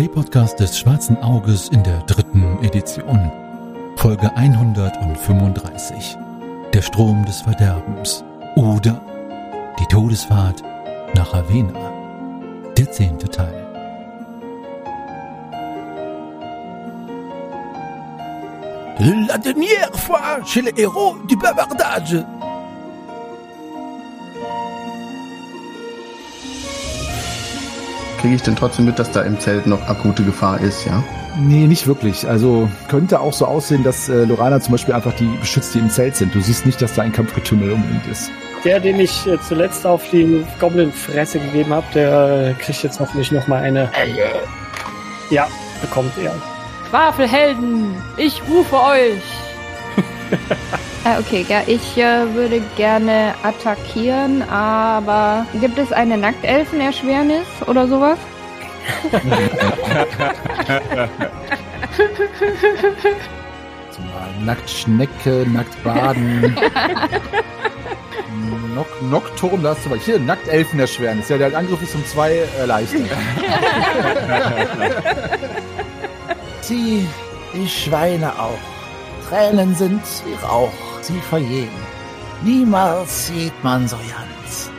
Schwafelhelden. Ein Let's Play Podcast des Schwarzen Auges in der dritten Edition. Folge 135. Der Strom des Verderbens. Oder die Todesfahrt nach Ravenna. Der zehnte Teil. La dernière fois chez les héros du bavardage. Kriege ich denn trotzdem mit, dass da im Zelt noch akute Gefahr ist, ja? Nee, nicht wirklich. Also könnte auch so aussehen, dass äh, Lorana zum Beispiel einfach die beschützt, die im Zelt sind. Du siehst nicht, dass da ein Kampfgetümmel unbedingt ist. Der, den ich äh, zuletzt auf die Goblin-Fresse gegeben habe, der äh, kriegt jetzt hoffentlich nochmal eine. Ja, bekommt er. Schwafelhelden, ich rufe euch. Äh, okay, ja, ich äh, würde gerne attackieren, aber gibt es eine Nacktelfenerschwernis oder sowas? Zumal nackt Schnecke, nackt Baden. Nock, Nockturm, da hast du was. Hier, nackt Elfenerschwernis. Ja, der Angriff ist um zwei äh, leichter. Sie, die Schweine auch. Tränen sind wie Rauch, sie verjehen. Niemals sieht man so ganz.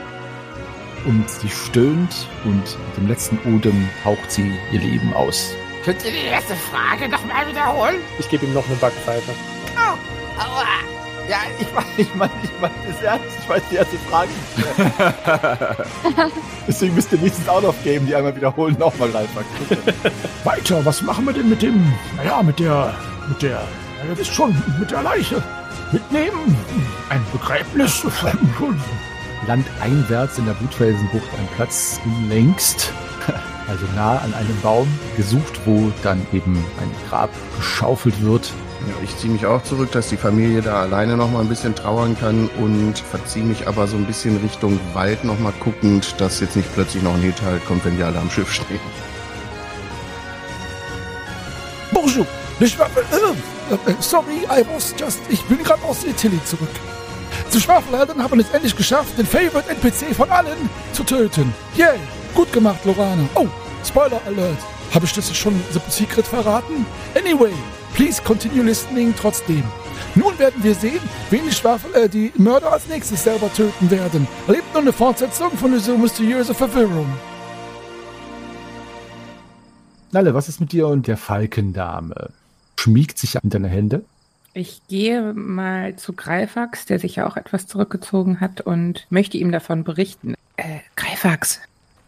Und sie stöhnt und mit dem letzten Odem haucht sie ihr Leben aus. Könnt ihr die erste Frage nochmal wiederholen? Ich gebe ihm noch eine Backpfeife. Oh, aua. Ja, ich meine, ich meine, ich meine, das ernst. Ich weiß die erste Frage. Deswegen müsst ihr nächstes auch noch geben, die einmal wiederholen, nochmal reinpacken. Weiter, was machen wir denn mit dem, naja, mit der, mit der, ja, ihr wisst schon, mit der Leiche. Mitnehmen, ein Begräbnis. Landeinwärts in der Blutfelsenbucht ein Platz längst, also nah an einem Baum, gesucht, wo dann eben ein Grab geschaufelt wird. Ja, ich ziehe mich auch zurück, dass die Familie da alleine noch mal ein bisschen trauern kann und verziehe mich aber so ein bisschen Richtung Wald noch mal guckend, dass jetzt nicht plötzlich noch ein Hinterhalt kommt, wenn wir alle am Schiff stehen. Ich äh, äh, sorry, I was just, ich bin gerade aus Italy zurück. Die Schwafelhelden haben es endlich geschafft, den Favorite NPC von allen zu töten. Yay, gut gemacht, Lorana. Oh, Spoiler Alert. Habe ich das schon The Secret verraten? Anyway, please continue listening trotzdem. Nun werden wir sehen, wen die, Schwafel, äh, die Mörder als nächstes selber töten werden. Erlebt nun eine Fortsetzung von dieser mysteriösen Verwirrung. Nalle, was ist mit dir und der Falkendame? Schmiegt sich an deine Hände? Ich gehe mal zu Greifax, der sich ja auch etwas zurückgezogen hat und möchte ihm davon berichten. Äh, Greifax.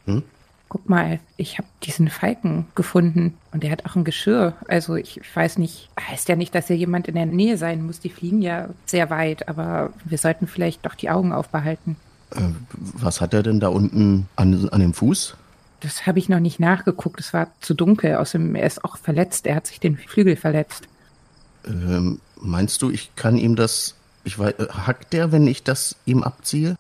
Hm? Guck mal, ich habe diesen Falken gefunden und der hat auch ein Geschirr. Also ich weiß nicht, heißt ja nicht, dass hier jemand in der Nähe sein muss. Die fliegen ja sehr weit, aber wir sollten vielleicht doch die Augen aufbehalten. Äh, was hat er denn da unten an, an dem Fuß? Das habe ich noch nicht nachgeguckt. Es war zu dunkel. Außerdem, er ist auch verletzt. Er hat sich den Flügel verletzt. Ähm, meinst du, ich kann ihm das. Ich weiß, hackt der, wenn ich das ihm abziehe?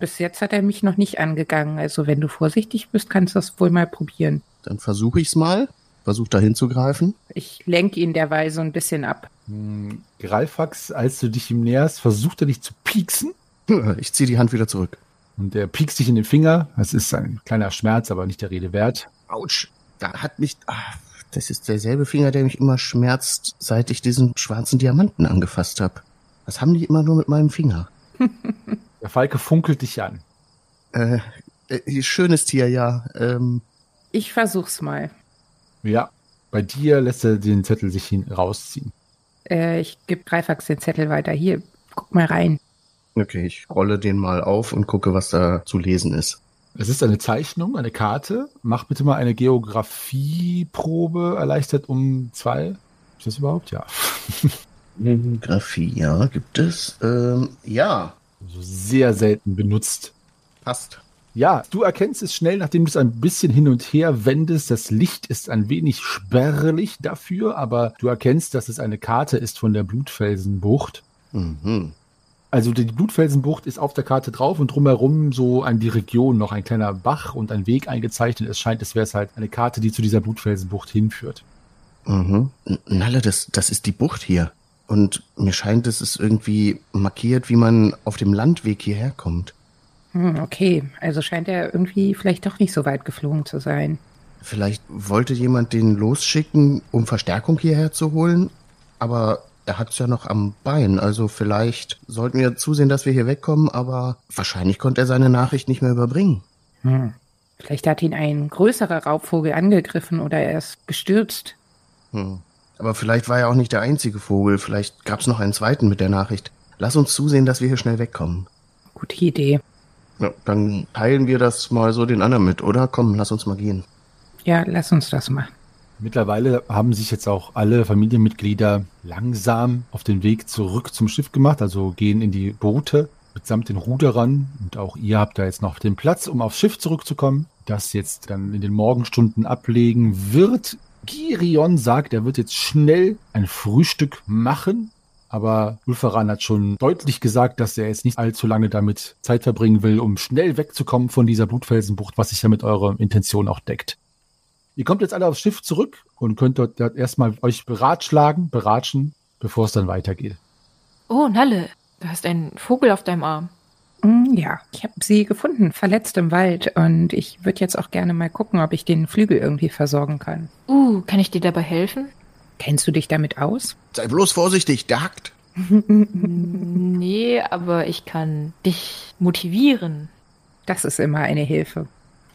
Bis jetzt hat er mich noch nicht angegangen. Also wenn du vorsichtig bist, kannst du das wohl mal probieren. Dann versuche ich's mal. Versuch da hinzugreifen. Ich lenke ihn derweil so ein bisschen ab. Hm, Greifax, als du dich ihm näherst, versucht er dich zu pieksen. Ich ziehe die Hand wieder zurück. Und er piekst dich in den Finger. Das ist ein kleiner Schmerz, aber nicht der Rede wert. Autsch. Da hat mich. Ah, das ist derselbe Finger, der mich immer schmerzt, seit ich diesen schwarzen Diamanten angefasst habe. Was haben die immer nur mit meinem Finger? Der Falke funkelt dich an. Äh, äh, schönes Tier, ja. Ähm, Ich versuch's mal. Ja. Bei dir lässt er den Zettel sich hin rausziehen. Äh, ich gebe Greifax den Zettel weiter. Hier, guck mal rein. Okay, ich rolle den mal auf und gucke, was da zu lesen ist. Es ist eine Zeichnung, eine Karte. Mach bitte mal eine Geografieprobe, erleichtert um zwei. Ist das überhaupt? Ja. Graphie, ja, gibt es. Ähm, ja, So sehr selten benutzt. passt. Ja, du erkennst es schnell, nachdem du es ein bisschen hin und her wendest. Das Licht ist ein wenig spärlich dafür, aber du erkennst, dass es eine Karte ist von der Blutfelsenbucht. Mhm. Also die Blutfelsenbucht ist auf der Karte drauf und drumherum so an die Region noch ein kleiner Bach und ein Weg eingezeichnet. Es scheint, es wäre es halt eine Karte, die zu dieser Blutfelsenbucht hinführt. Mhm. Nalle, das, das ist die Bucht hier. Und mir scheint, es ist irgendwie markiert, wie man auf dem Landweg hierher kommt. Hm, okay, also scheint er irgendwie vielleicht doch nicht so weit geflogen zu sein. Vielleicht wollte jemand den losschicken, um Verstärkung hierher zu holen, aber er hat es ja noch am Bein, also vielleicht sollten wir zusehen, dass wir hier wegkommen, aber wahrscheinlich konnte er seine Nachricht nicht mehr überbringen. Hm. Vielleicht hat ihn ein größerer Raubvogel angegriffen oder er ist gestürzt. Hm. Aber vielleicht war er auch nicht der einzige Vogel, vielleicht gab es noch einen zweiten mit der Nachricht. Lass uns zusehen, dass wir hier schnell wegkommen. Gute Idee. Ja, dann teilen wir das mal so den anderen mit, oder? Komm, lass uns mal gehen. Ja, lass uns das machen. Mittlerweile haben sich jetzt auch alle Familienmitglieder langsam auf den Weg zurück zum Schiff gemacht, also gehen in die Boote mitsamt den Ruderern und auch ihr habt da jetzt noch den Platz, um aufs Schiff zurückzukommen, das jetzt dann in den Morgenstunden ablegen wird. Girion sagt, er wird jetzt schnell ein Frühstück machen, aber Ulfaran hat schon deutlich gesagt, dass er jetzt nicht allzu lange damit Zeit verbringen will, um schnell wegzukommen von dieser Blutfelsenbucht, was sich ja mit eurer Intention auch deckt. Ihr kommt jetzt alle aufs Schiff zurück und könnt dort erstmal euch beratschlagen, beratschen, bevor es dann weitergeht. Oh, Nalle, du hast einen Vogel auf deinem Arm. Mm, ja, ich habe sie gefunden, verletzt im Wald. Und ich würde jetzt auch gerne mal gucken, ob ich den Flügel irgendwie versorgen kann. Uh, kann ich dir dabei helfen? Kennst du dich damit aus? Sei bloß vorsichtig, der hackt. nee, aber ich kann dich motivieren. Das ist immer eine Hilfe.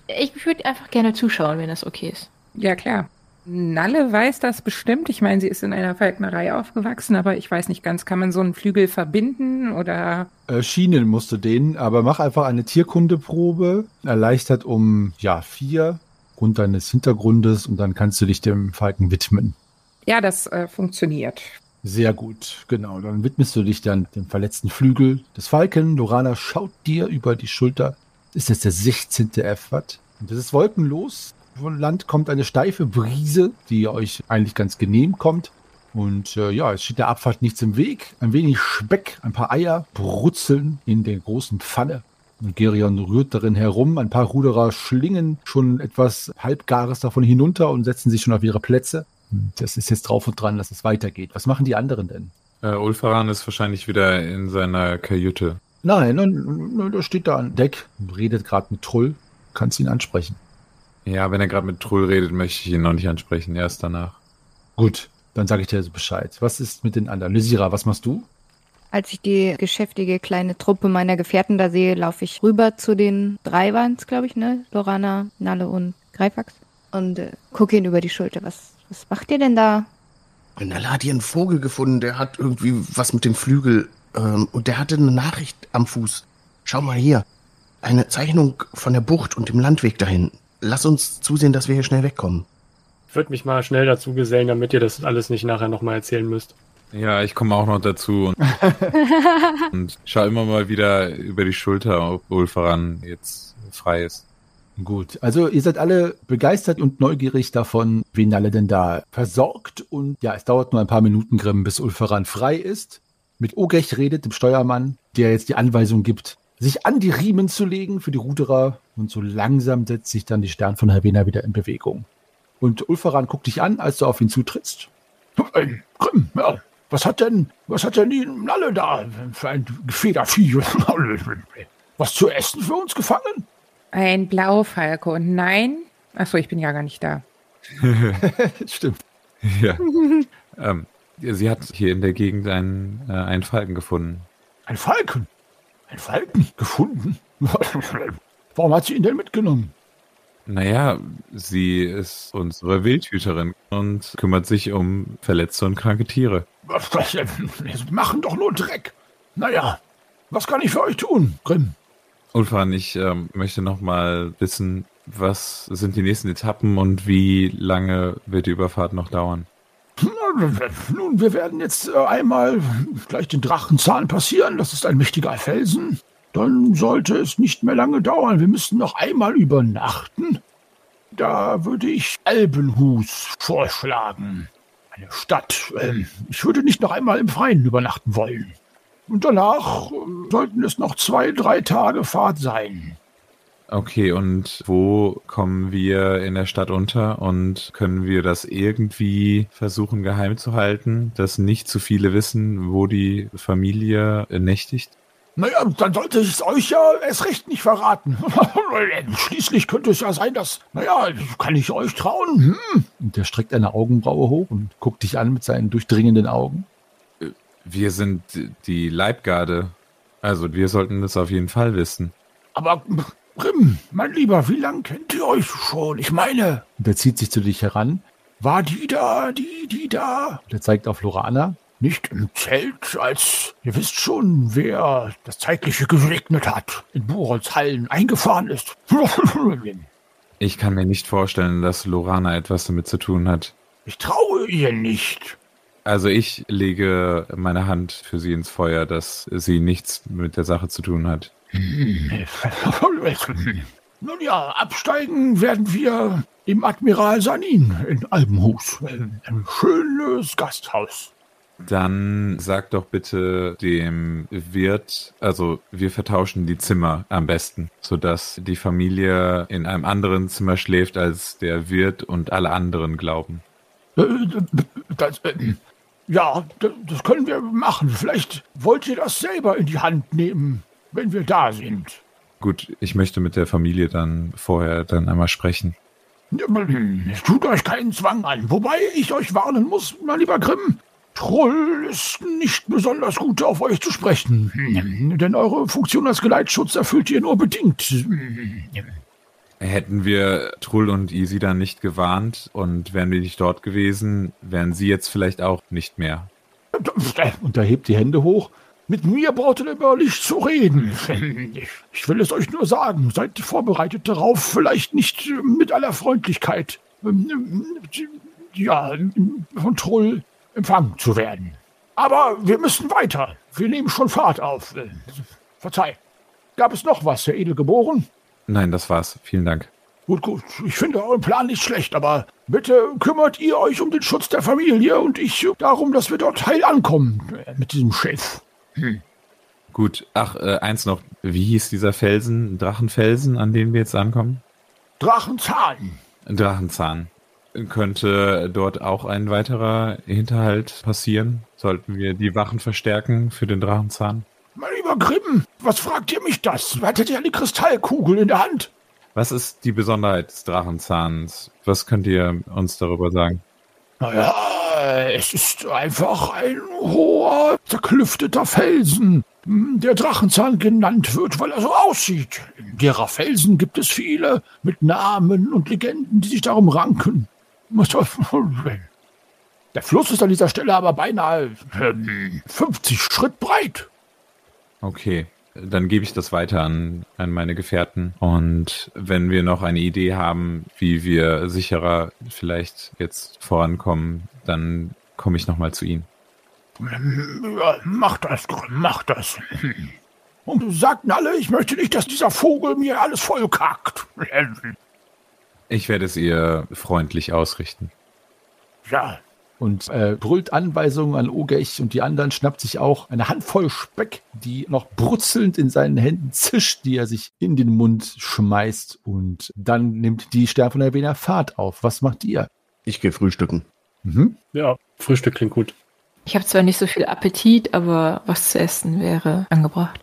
Ich würde einfach gerne zuschauen, wenn das okay ist. Ja, klar. Nalle weiß das bestimmt. Ich meine, sie ist in einer Falknerei aufgewachsen, aber ich weiß nicht ganz, kann man so einen Flügel verbinden oder? Äh, Schienen musst du den, aber mach einfach eine Tierkundeprobe, erleichtert um, ja, vier, Grund deines Hintergrundes und dann kannst du dich dem Falken widmen. Ja, das äh, funktioniert. Sehr gut, genau. Dann widmest du dich dann dem verletzten Flügel des Falken. Lorana schaut dir über die Schulter. Ist jetzt der 16. F-Watt. Und das ist wolkenlos. Von Land kommt eine steife Brise, die euch eigentlich ganz genehm kommt. Und äh, ja, es steht der Abfahrt nichts im Weg. Ein wenig Speck, ein paar Eier brutzeln in der großen Pfanne. Und Gerion rührt darin herum. Ein paar Ruderer schlingen schon etwas Halbgares davon hinunter und setzen sich schon auf ihre Plätze. Und das ist jetzt drauf und dran, dass es weitergeht. Was machen die anderen denn? Äh, Ulfaran ist wahrscheinlich wieder in seiner Kajüte. Nein, nein, da steht da an Deck und redet gerade mit Trull. Kannst ihn ansprechen. Ja, wenn er gerade mit Trull redet, möchte ich ihn noch nicht ansprechen. Erst danach. Gut, dann sage ich dir Bescheid. Was ist mit den anderen? Lysira, was machst du? Als ich die geschäftige kleine Truppe meiner Gefährten da sehe, laufe ich rüber zu den drei waren glaube ich, ne? Lorana, Nalle und Greifax. Und äh, gucke ihn über die Schulter. Was, was macht ihr denn da? Nalle hat hier einen Vogel gefunden, der hat irgendwie was mit dem Flügel. Ähm, und der hatte eine Nachricht am Fuß. Schau mal hier. Eine Zeichnung von der Bucht und dem Landweg dahin. Lass uns zusehen, dass wir hier schnell wegkommen. Ich würde mich mal schnell dazu gesellen, damit ihr das alles nicht nachher nochmal erzählen müsst. Ja, ich komme auch noch dazu und, und schau immer mal wieder über die Schulter, ob Ulfaran jetzt frei ist. Gut, also ihr seid alle begeistert und neugierig davon, wen alle denn da versorgt. Und ja, es dauert nur ein paar Minuten, Grimm, bis Ulfaran frei ist. Mit Ogech redet, dem Steuermann, der jetzt die Anweisung gibt, sich an die Riemen zu legen für die Ruderer. Und so langsam setzt sich dann die Stern von Havena wieder in Bewegung. Und Ulfaran guckt dich an, als du auf ihn zutrittst. Grimm, ja, was hat denn, was hat denn die Nalle da für ein Federvieh? Was zu essen für uns gefangen? Ein Blaufalke und nein. Achso, ich bin ja gar nicht da. Stimmt. Ja. ähm, sie hat hier in der Gegend einen, äh, einen Falken gefunden. Ein Falken? Ein Falken gefunden? Warum hat sie ihn denn mitgenommen? Naja, sie ist unsere Wildhüterin und kümmert sich um verletzte und kranke Tiere. Wir machen doch nur Dreck. Naja, was kann ich für euch tun, Grimm? Ulfan, ich ähm, möchte noch mal wissen, was sind die nächsten Etappen und wie lange wird die Überfahrt noch dauern? Nun, wir werden jetzt äh, einmal gleich den Drachenzahn passieren. Das ist ein mächtiger Felsen. Dann sollte es nicht mehr lange dauern. Wir müssen noch einmal übernachten. Da würde ich Albenhus vorschlagen. Eine Stadt. Ähm, ich würde nicht noch einmal im Freien übernachten wollen. Und danach ähm, sollten es noch zwei, drei Tage Fahrt sein. Okay, und wo kommen wir in der Stadt unter und können wir das irgendwie versuchen geheim zu halten, dass nicht zu viele wissen, wo die Familie nächtigt? Naja, dann sollte ich es euch ja erst recht nicht verraten. Schließlich könnte es ja sein, dass, naja, kann ich euch trauen? Hm? Und der streckt eine Augenbraue hoch und guckt dich an mit seinen durchdringenden Augen. Wir sind die Leibgarde. Also wir sollten das auf jeden Fall wissen. Aber Grimm, mein Lieber, wie lange kennt ihr euch schon? Ich meine, Und er zieht sich zu dich heran. war die da, die, die da? Und er zeigt auf Lorana. Nicht im Zelt, als ihr wisst schon, wer das Zeitliche gesegnet hat, in Borons Hallen eingefahren ist. Ich kann mir nicht vorstellen, dass Lorana etwas damit zu tun hat. Ich traue ihr nicht. Also ich lege meine Hand für sie ins Feuer, dass sie nichts mit der Sache zu tun hat. Nun ja, absteigen werden wir im Admiral Sanin in Albenhus. Ein schönes Gasthaus. Dann sag doch bitte dem Wirt, also wir vertauschen die Zimmer am besten, sodass die Familie in einem anderen Zimmer schläft, als der Wirt und alle anderen glauben. Äh, Das, äh, ja, das können wir machen. Vielleicht wollt ihr das selber in die Hand nehmen, wenn wir da sind. Gut, ich möchte mit der Familie dann vorher dann einmal sprechen. Tut euch keinen Zwang an. Wobei ich euch warnen muss, mein lieber Grimm, Troll ist nicht besonders gut auf euch zu sprechen. Denn eure Funktion als Geleitschutz erfüllt ihr nur bedingt. Hätten wir Trull und Easy dann nicht gewarnt und wären wir nicht dort gewesen, wären sie jetzt vielleicht auch nicht mehr. Und er hebt die Hände hoch. Mit mir braucht ihr über nicht zu reden. Ich will es euch nur sagen, seid vorbereitet darauf, vielleicht nicht mit aller Freundlichkeit, ja, von Troll empfangen zu werden. Aber wir müssen weiter. Wir nehmen schon Fahrt auf. Verzeih. Gab es noch was, Herr Edelgeboren? Nein, das war's. Vielen Dank. Gut, gut. Ich finde euren Plan nicht schlecht, aber bitte kümmert ihr euch um den Schutz der Familie und ich darum, dass wir dort heil ankommen äh, mit diesem Chef. Gut, ach, äh, eins noch. Wie hieß dieser Felsen, Drachenfelsen, an dem wir jetzt ankommen? Drachenzahn. Drachenzahn. Könnte dort auch ein weiterer Hinterhalt passieren? Sollten wir die Wachen verstärken für den Drachenzahn? Mein lieber Grimm, was fragt ihr mich das? Hattet ihr eine Kristallkugel in der Hand? Was ist die Besonderheit des Drachenzahns? Was könnt ihr uns darüber sagen? Naja, es ist einfach ein hoher, zerklüfteter Felsen, der Drachenzahn genannt wird, weil er so aussieht. Derer Felsen gibt es viele, mit Namen und Legenden, die sich darum ranken. Der Fluss ist an dieser Stelle aber beinahe ähm, 50 Schritt breit. Okay, dann gebe ich das weiter an, an meine Gefährten. Und wenn wir noch eine Idee haben, wie wir sicherer vielleicht jetzt vorankommen, dann komme ich nochmal zu Ihnen. Ja, mach das, mach das. Und sagten alle, ich möchte nicht, dass dieser Vogel mir alles vollkackt. Ich werde es ihr freundlich ausrichten. Ja, und äh, brüllt Anweisungen an Ogech und die anderen schnappt sich auch eine Handvoll Speck, die noch brutzelnd in seinen Händen zischt, die er sich in den Mund schmeißt und dann nimmt die Stern von Erwähner Fahrt auf. Was macht ihr? Ich gehe frühstücken. Mhm. Ja, Frühstück klingt gut. Ich habe zwar nicht so viel Appetit, aber was zu essen wäre angebracht.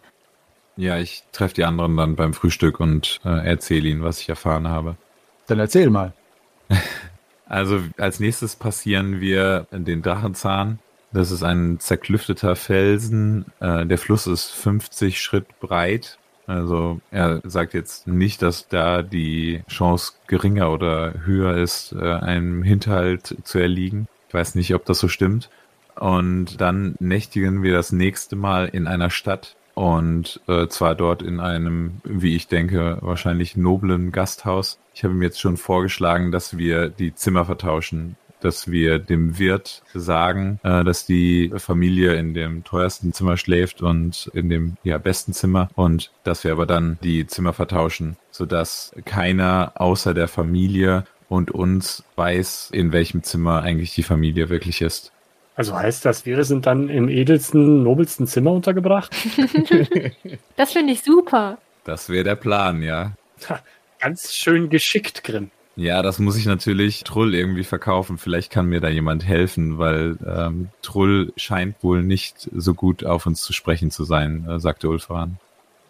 Ja, ich treffe die anderen dann beim Frühstück und äh, erzähle ihnen, was ich erfahren habe. Dann erzähl mal. Also als nächstes passieren wir den Drachenzahn. Das ist ein zerklüfteter Felsen. Äh, der Fluss ist 50 Schritt breit. Also er sagt jetzt nicht, dass da die Chance geringer oder höher ist, äh, einem Hinterhalt zu erliegen. Ich weiß nicht, ob das so stimmt. Und dann nächtigen wir das nächste Mal in einer Stadt und äh, zwar dort in einem, wie ich denke, wahrscheinlich noblen Gasthaus. Ich habe ihm jetzt schon vorgeschlagen, dass wir die Zimmer vertauschen, dass wir dem Wirt sagen, äh, dass die Familie in dem teuersten Zimmer schläft und in dem ja besten Zimmer und dass wir aber dann die Zimmer vertauschen, sodass keiner außer der Familie und uns weiß, in welchem Zimmer eigentlich die Familie wirklich ist. Also heißt das, wir sind dann im edelsten, nobelsten Zimmer untergebracht? Das finde ich super. Das wäre der Plan, ja. Ha, Ganz schön geschickt, Grimm. Ja, das muss ich natürlich Trull irgendwie verkaufen. Vielleicht kann mir da jemand helfen, weil ähm, Trull scheint wohl nicht so gut auf uns zu sprechen zu sein, äh, sagte Ulfran.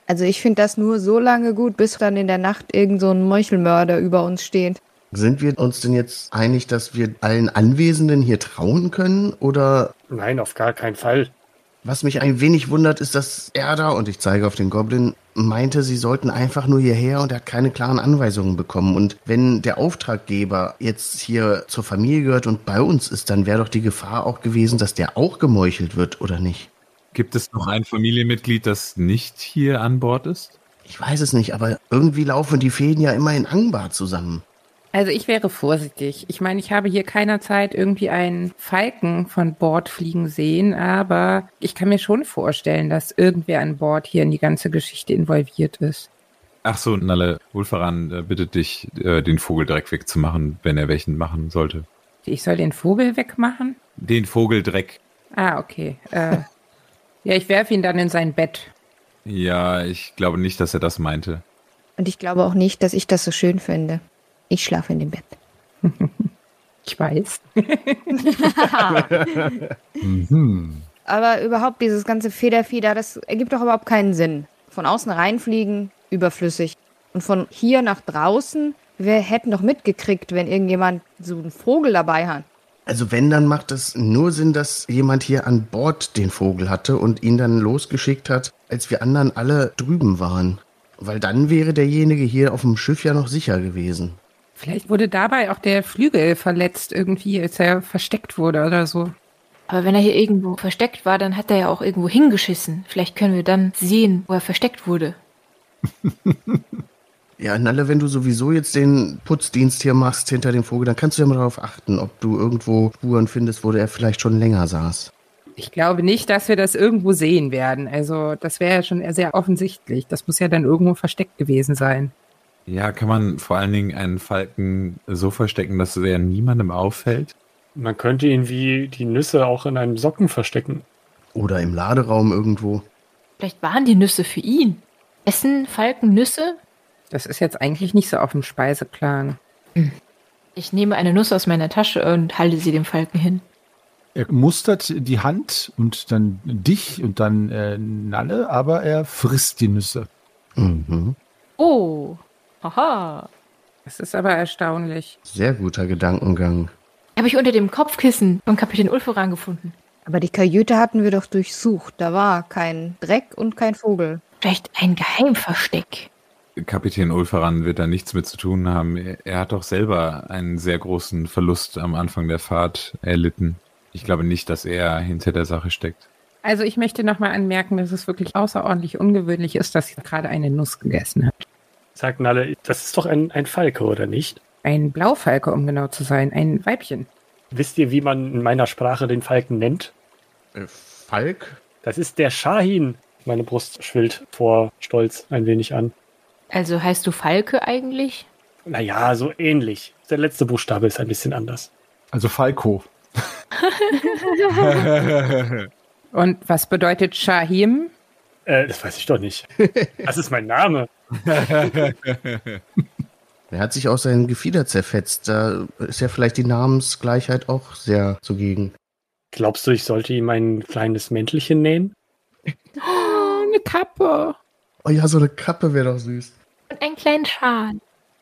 Also ich finde das nur so lange gut, bis dann in der Nacht irgend so ein Meuchelmörder über uns steht. Sind wir uns denn jetzt einig, dass wir allen Anwesenden hier trauen können? Oder Nein, auf gar keinen Fall. Was mich ein wenig wundert, ist, dass Erda, und ich zeige auf den Goblin, meinte, sie sollten einfach nur hierher und er hat keine klaren Anweisungen bekommen. Und wenn der Auftraggeber jetzt hier zur Familie gehört und bei uns ist, dann wäre doch die Gefahr auch gewesen, dass der auch gemeuchelt wird, oder nicht? Gibt es noch ein Familienmitglied, das nicht hier an Bord ist? Ich weiß es nicht, aber irgendwie laufen die Fäden ja immer in Angbar zusammen. Also ich wäre vorsichtig. Ich meine, ich habe hier keinerzeit irgendwie einen Falken von Bord fliegen sehen, aber ich kann mir schon vorstellen, dass irgendwer an Bord hier in die ganze Geschichte involviert ist. Ach so, Nalle, Ulfaran äh, bittet dich, äh, den Vogel direkt wegzumachen, wenn er welchen machen sollte. Ich soll den Vogel wegmachen? Den Vogeldreck. Ah, okay. Äh, ja, ich werfe ihn dann in sein Bett. Ja, ich glaube nicht, dass er das meinte. Und ich glaube auch nicht, dass ich das so schön finde. Ich schlafe in dem Bett. Ich weiß. Mhm. Aber überhaupt dieses ganze Federfieder, das ergibt doch überhaupt keinen Sinn. Von außen reinfliegen, überflüssig. Und von hier nach draußen, wir hätten doch mitgekriegt, wenn irgendjemand so einen Vogel dabei hat. Also wenn, dann macht es nur Sinn, dass jemand hier an Bord den Vogel hatte und ihn dann losgeschickt hat, als wir anderen alle drüben waren. Weil dann wäre derjenige hier auf dem Schiff ja noch sicher gewesen. Vielleicht wurde dabei auch der Flügel verletzt irgendwie, als er versteckt wurde oder so. Aber wenn er hier irgendwo versteckt war, dann hat er ja auch irgendwo hingeschissen. Vielleicht können wir dann sehen, wo er versteckt wurde. Ja, Nalle, wenn du sowieso jetzt den Putzdienst hier machst hinter dem Vogel, dann kannst du ja mal darauf achten, ob du irgendwo Spuren findest, wo der vielleicht schon länger saß. Ich glaube nicht, dass wir das irgendwo sehen werden. Also das wäre ja schon sehr offensichtlich. Das muss ja dann irgendwo versteckt gewesen sein. Ja, kann man vor allen Dingen einen Falken so verstecken, dass er niemandem auffällt? Man könnte ihn wie die Nüsse auch in einem Socken verstecken. Oder im Laderaum irgendwo. Vielleicht waren die Nüsse für ihn. Essen Falken Nüsse? Das ist jetzt eigentlich nicht so auf dem Speiseplan. Ich nehme eine Nuss aus meiner Tasche und halte sie dem Falken hin. Er mustert die Hand und dann dich und dann äh, Nalle, aber er frisst die Nüsse. Mhm. Oh, haha. Das ist aber erstaunlich. Sehr guter Gedankengang. Habe ich unter dem Kopfkissen von Kapitän Ulforan gefunden. Aber die Kajüte hatten wir doch durchsucht. Da war kein Dreck und kein Vogel. Vielleicht ein Geheimversteck. Kapitän Ulfaran wird da nichts mit zu tun haben. Er, er hat doch selber einen sehr großen Verlust am Anfang der Fahrt erlitten. Ich glaube nicht, dass er hinter der Sache steckt. Also ich möchte nochmal anmerken, dass es wirklich außerordentlich ungewöhnlich ist, dass sie gerade eine Nuss gegessen hat. Sagt Nalle, das ist doch ein, ein Falke, oder nicht? Ein Blaufalke, um genau zu sein. Ein Weibchen. Wisst ihr, wie man in meiner Sprache den Falken nennt? Äh, Falk? Das ist der Shahin. Meine Brust schwillt vor Stolz ein wenig an. Also heißt du Falke eigentlich? Naja, so ähnlich. Der letzte Buchstabe ist ein bisschen anders. Also Falco. Und was bedeutet Shahim? Äh, das weiß ich doch nicht. Das ist mein Name. Er hat sich aus seinem Gefieder zerfetzt. Da ist ja vielleicht die Namensgleichheit auch sehr zugegen. Glaubst du, ich sollte ihm ein kleines Mäntelchen nähen? Oh, eine Kappe. Oh ja, so eine Kappe wäre doch süß. Und einen kleinen Schal.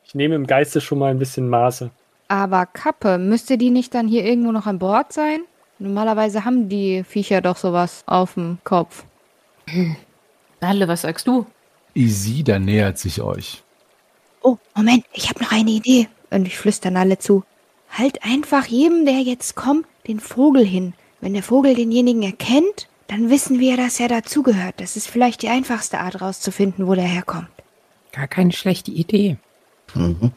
Ich nehme im Geiste schon mal ein bisschen Maße. Aber Kappe, müsste die nicht dann hier irgendwo noch an Bord sein? Normalerweise haben die Viecher doch sowas auf dem Kopf. Nalle, was sagst du? Isida nähert sich euch. Oh, Moment, ich habe noch eine Idee. Und ich flüstern alle zu. Halt einfach jedem, der jetzt kommt, den Vogel hin. Wenn der Vogel denjenigen erkennt, dann wissen wir, dass er dazugehört. Das ist vielleicht die einfachste Art rauszufinden, wo der herkommt. Gar keine schlechte Idee. Mhm.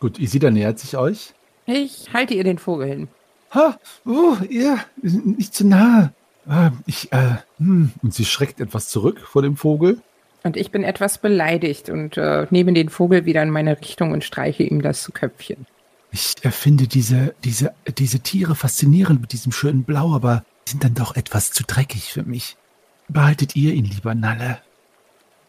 Gut, Isida nähert sich euch. Ich halte ihr den Vogel hin. Ha, oh, ihr, nicht zu nahe. Ah, Ich, äh, hm. Und sie schreckt etwas zurück vor dem Vogel. Und ich bin etwas beleidigt und äh, nehme den Vogel wieder in meine Richtung und streiche ihm das Köpfchen. Ich äh, finde diese, diese, diese Tiere faszinierend mit diesem schönen Blau, aber sind dann doch etwas zu dreckig für mich. Behaltet ihr ihn lieber, Nalle.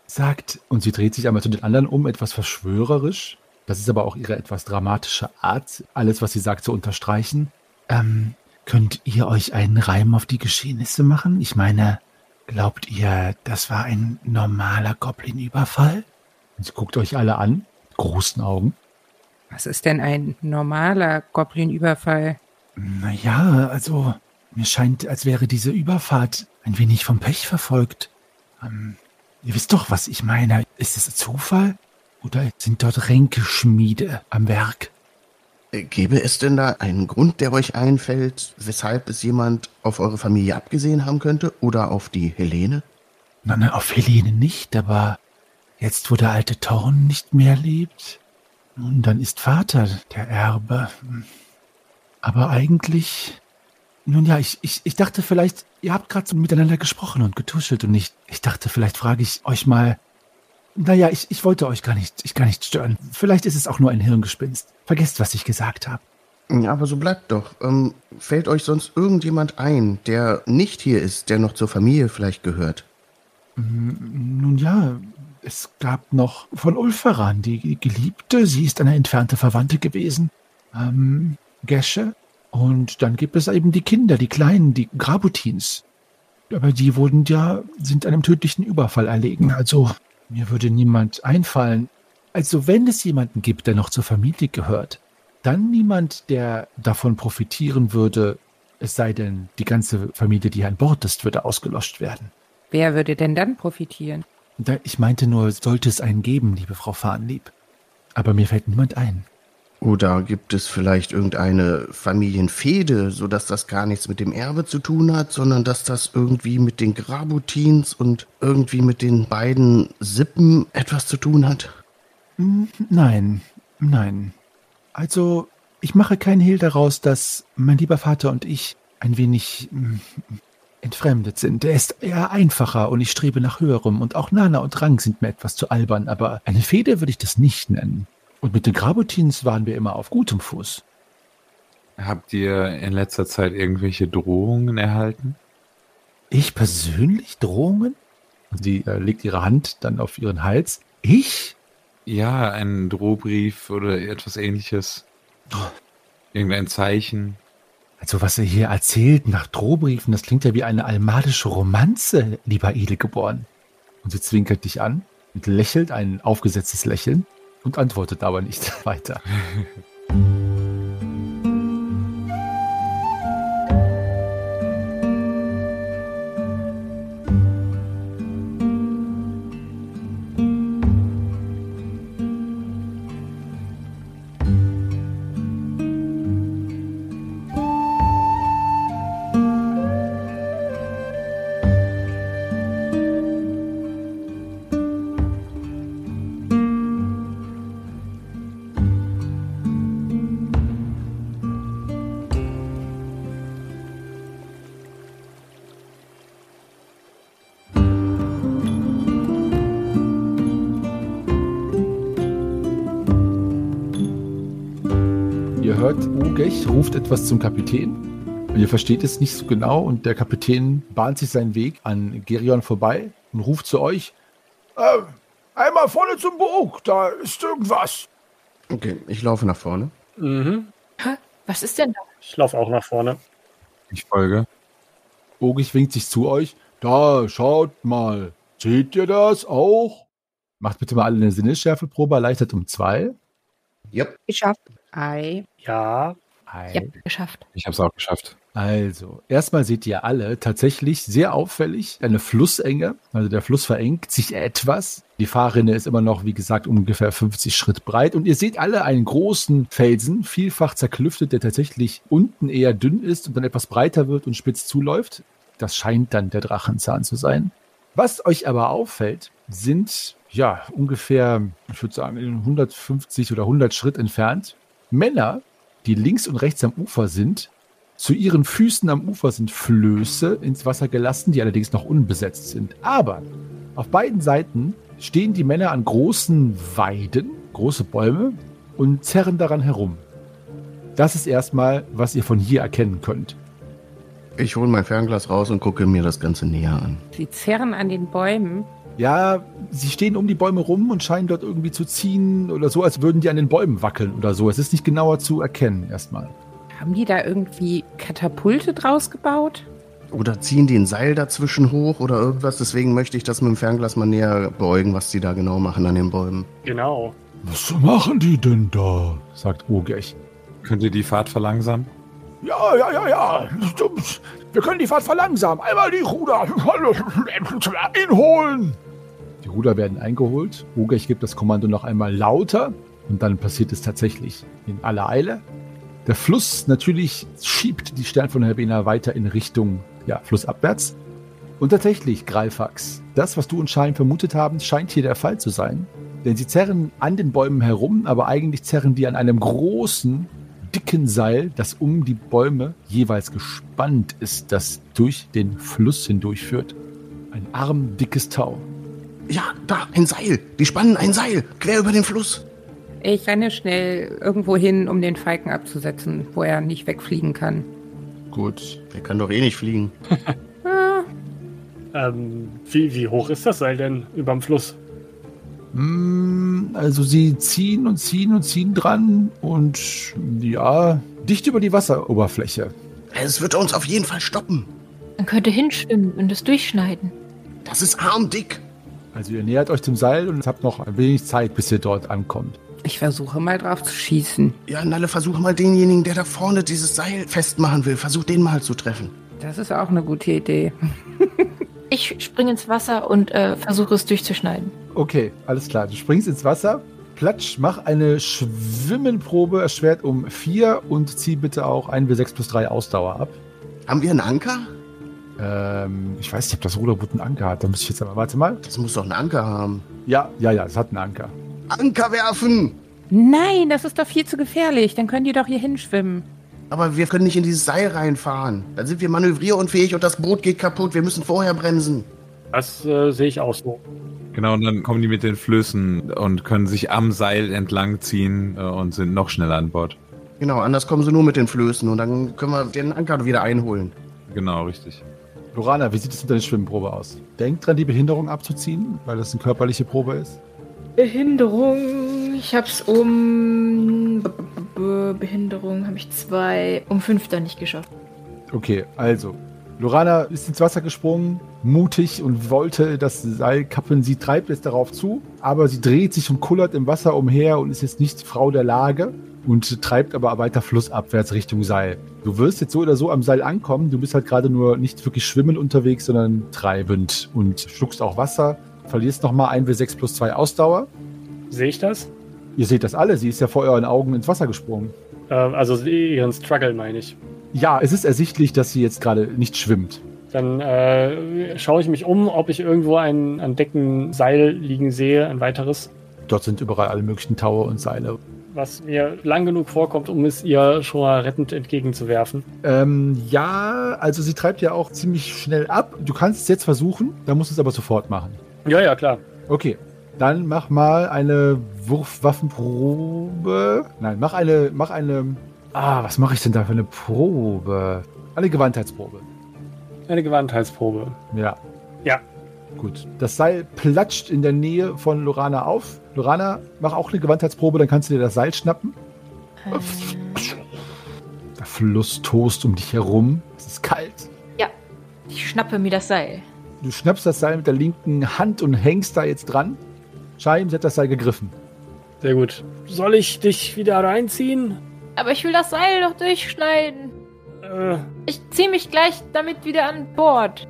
Sagt, und sie dreht sich einmal zu den anderen um, etwas verschwörerisch. Das ist aber auch ihre etwas dramatische Art, alles, was sie sagt, zu unterstreichen. Ähm, könnt ihr euch einen Reim auf die Geschehnisse machen? Ich meine, glaubt ihr, das war ein normaler Goblin-Überfall? Und sie guckt euch alle an, großen Augen. Was ist denn ein normaler Goblin-Überfall? Naja, also mir scheint, als wäre diese Überfahrt ein wenig vom Pech verfolgt. Ähm, ihr wisst doch, was ich meine. Ist es Zufall? Oder sind dort Ränkeschmiede am Werk? Gäbe es denn da einen Grund, der euch einfällt, weshalb es jemand auf eure Familie abgesehen haben könnte? Oder auf die Helene? Nein, nein, auf Helene nicht, aber jetzt, wo der alte Thorn nicht mehr lebt, nun, dann ist Vater der Erbe. Aber eigentlich, nun ja, ich, ich, ich dachte vielleicht, ihr habt gerade so miteinander gesprochen und getuschelt und nicht. Ich dachte, vielleicht frage ich euch mal. Naja, ich, ich wollte euch gar nicht, ich gar nicht stören. Vielleicht ist es auch nur ein Hirngespinst. Vergesst, was ich gesagt habe. Ja, aber so bleibt doch. Ähm, fällt euch sonst irgendjemand ein, der nicht hier ist, der noch zur Familie vielleicht gehört? Nun ja, es gab noch von Ulferan die Geliebte. Sie ist eine entfernte Verwandte gewesen. Ähm, Gesche. Und dann gibt es eben die Kinder, die Kleinen, die Grabutins. Aber die wurden ja, sind einem tödlichen Überfall erlegen. Also, mir würde niemand einfallen. Also, wenn es jemanden gibt, der noch zur Familie gehört, dann niemand, der davon profitieren würde, es sei denn, die ganze Familie, die an Bord ist, würde ausgelöscht werden. Wer würde denn dann profitieren? Ich meinte nur, sollte es einen geben, liebe Frau Fahnlieb. Aber mir fällt niemand ein. Oder gibt es vielleicht irgendeine Familienfehde, sodass das gar nichts mit dem Erbe zu tun hat, sondern dass das irgendwie mit den Grabutins und irgendwie mit den beiden Sippen etwas zu tun hat? Hm, Nein, nein. Also, ich mache keinen Hehl daraus, dass mein lieber Vater und ich ein wenig mm, entfremdet sind. Er ist eher einfacher und ich strebe nach höherem und auch Nana und Rang sind mir etwas zu albern, aber eine Fehde würde ich das nicht nennen. Und mit den Grabutins waren wir immer auf gutem Fuß. Habt ihr in letzter Zeit irgendwelche Drohungen erhalten? Ich persönlich Drohungen? Sie äh, legt ihre Hand dann auf ihren Hals. Ich? Ja, einen Drohbrief oder etwas ähnliches. Irgendein Zeichen. Also was er hier erzählt nach Drohbriefen, das klingt ja wie eine almadische Romanze, lieber Edelgeboren. Und sie zwinkert dich an und lächelt ein aufgesetztes Lächeln und antwortet aber nicht weiter. etwas zum Kapitän. Und ihr versteht es nicht so genau und der Kapitän bahnt sich seinen Weg an Gerion vorbei und ruft zu euch. Äh, einmal vorne zum Bug, da ist irgendwas. Okay, ich laufe nach vorne. Mhm. Hä? Was ist denn da? Ich laufe auch nach vorne. Ich folge. Ogich winkt sich zu euch. Da, schaut mal. Seht ihr das auch? Macht bitte mal alle eine Sinnesschärfeprobe, erleichtert um zwei. Yep. Geschafft. Ei. Ja. Ja, geschafft. Ich habe es auch geschafft. Also, erstmal seht ihr alle tatsächlich sehr auffällig eine Flussenge. Also der Fluss verengt sich etwas. Die Fahrrinne ist immer noch, wie gesagt, ungefähr 50 Schritt breit. Und ihr seht alle einen großen Felsen, vielfach zerklüftet, der tatsächlich unten eher dünn ist und dann etwas breiter wird und spitz zuläuft. Das scheint dann der Drachenzahn zu sein. Was euch aber auffällt, sind ja ungefähr, ich würde sagen, 150 oder 100 Schritt entfernt Männer, die links und rechts am Ufer sind. Zu ihren Füßen am Ufer sind Flöße ins Wasser gelassen, die allerdings noch unbesetzt sind. Aber auf beiden Seiten stehen die Männer an großen Weiden, große Bäume, und zerren daran herum. Das ist erstmal, was ihr von hier erkennen könnt. Ich hole mein Fernglas raus und gucke mir das Ganze näher an. Sie zerren an den Bäumen. Ja, sie stehen um die Bäume rum und scheinen dort irgendwie zu ziehen oder so, als würden die an den Bäumen wackeln oder so. Es ist nicht genauer zu erkennen erstmal. Haben die da irgendwie Katapulte draus gebaut? Oder ziehen die ein Seil dazwischen hoch oder irgendwas. Deswegen möchte ich das mit dem Fernglas mal näher beäugen, was die da genau machen an den Bäumen. Genau. Was machen die denn da? sagt Ogech. Könnt ihr die Fahrt verlangsamen? Ja, ja, ja, ja. Wir können die Fahrt verlangsamen. Einmal die Ruder inholen. Die Ruder werden eingeholt. Ogech gibt das Kommando noch einmal lauter und dann passiert es tatsächlich in aller Eile. Der Fluss natürlich schiebt die Stern von Herbena weiter in Richtung ja, flussabwärts. Und tatsächlich, Greifax, das, was du und Schein vermutet haben, scheint hier der Fall zu sein. Denn sie zerren an den Bäumen herum, aber eigentlich zerren die an einem großen, dicken Seil, das um die Bäume jeweils gespannt ist, das durch den Fluss hindurchführt. Ein armdickes Tau. Ja, da, ein Seil. Die spannen ein Seil quer über den Fluss. Ich renne schnell irgendwo hin, um den Falken abzusetzen, wo er nicht wegfliegen kann. Gut. Der kann doch eh nicht fliegen. Ähm, wie, wie hoch ist das Seil denn überm Fluss? Mm, Also sie ziehen und ziehen und ziehen dran und ja, dicht über die Wasseroberfläche. Es wird uns auf jeden Fall stoppen. Man könnte hinschwimmen und es durchschneiden. Das ist armdick. Also ihr nähert euch dem Seil und habt noch ein wenig Zeit, bis ihr dort ankommt. Ich versuche mal drauf zu schießen. Ja, Nalle, versuch mal denjenigen, der da vorne dieses Seil festmachen will. Versuch den mal zu treffen. Das ist auch eine gute Idee. Ich springe ins Wasser und äh, versuche es durchzuschneiden. Okay, alles klar. Du springst ins Wasser. Platsch, mach eine Schwimmenprobe erschwert um 4 und zieh bitte auch 1 W6 plus 3 Ausdauer ab. Haben wir einen Anker? Ähm, ich weiß nicht, ob das Ruderboot einen Anker hat. Da muss ich jetzt aber, warte mal. Das muss doch einen Anker haben. Ja, ja, ja, es hat einen Anker. Anker werfen! Nein, das ist doch viel zu gefährlich. Dann können die doch hier hinschwimmen. Aber wir können nicht in dieses Seil reinfahren. Dann sind wir manövrierunfähig und das Boot geht kaputt. Wir müssen vorher bremsen. Das äh, sehe ich auch so. Genau, und dann kommen die mit den Flößen und können sich am Seil entlang ziehen äh, und sind noch schneller an Bord. Genau, anders kommen sie nur mit den Flößen und dann können wir den Anker wieder einholen. Genau, richtig. Lorana, wie sieht es mit deiner Schwimmprobe aus? Denk dran, die Behinderung abzuziehen, weil das eine körperliche Probe ist. Behinderung. Ich hab's um. B -b -b Behinderung habe ich zwei. Um fünf dann nicht geschafft. Okay, also. Lorana ist ins Wasser gesprungen, mutig und wollte das Seil kappen. Sie treibt jetzt darauf zu, aber sie dreht sich und kullert im Wasser umher und ist jetzt nicht Frau der Lage und treibt aber weiter flussabwärts Richtung Seil. Du wirst jetzt so oder so am Seil ankommen. Du bist halt gerade nur nicht wirklich schwimmend unterwegs, sondern treibend und schluckst auch Wasser. Verlierst nochmal 1 W6 plus 2 Ausdauer. Sehe ich das? Ihr seht das alle. Sie ist ja vor euren Augen ins Wasser gesprungen. Äh, also ihren Struggle meine ich. Ja, es ist ersichtlich, dass sie jetzt gerade nicht schwimmt. Dann äh, schaue ich mich um, ob ich irgendwo ein an Decken Seil liegen sehe, ein weiteres, Dort sind überall alle möglichen Taue und Seile. Was mir lang genug vorkommt, um es ihr schon mal rettend entgegenzuwerfen. Ähm, ja, also sie treibt ja auch ziemlich schnell ab. Du kannst es jetzt versuchen, dann musst du es aber sofort machen. Ja, ja, klar. Okay, dann mach mal eine Wurfwaffenprobe. Nein, mach eine, mach eine. Ah, was mache ich denn da für eine Probe? Eine Gewandheitsprobe. Eine Gewandheitsprobe. Ja. Ja. Gut. Das Seil platscht in der Nähe von Lorana auf. Lorana, mach auch eine Gewandheitsprobe, dann kannst du dir das Seil schnappen. Der Fluss tost um dich herum. Es ist kalt. Ja. Ich schnappe mir das Seil. Du schnappst das Seil mit der linken Hand und hängst da jetzt dran. Scheim, sie hat das Seil gegriffen. Sehr gut. Soll ich dich wieder reinziehen? Aber ich will das Seil doch durchschneiden. Äh, Ich ziehe mich gleich damit wieder an Bord.